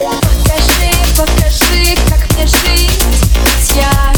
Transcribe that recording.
Покажи, покажи, как мне жить, ведь я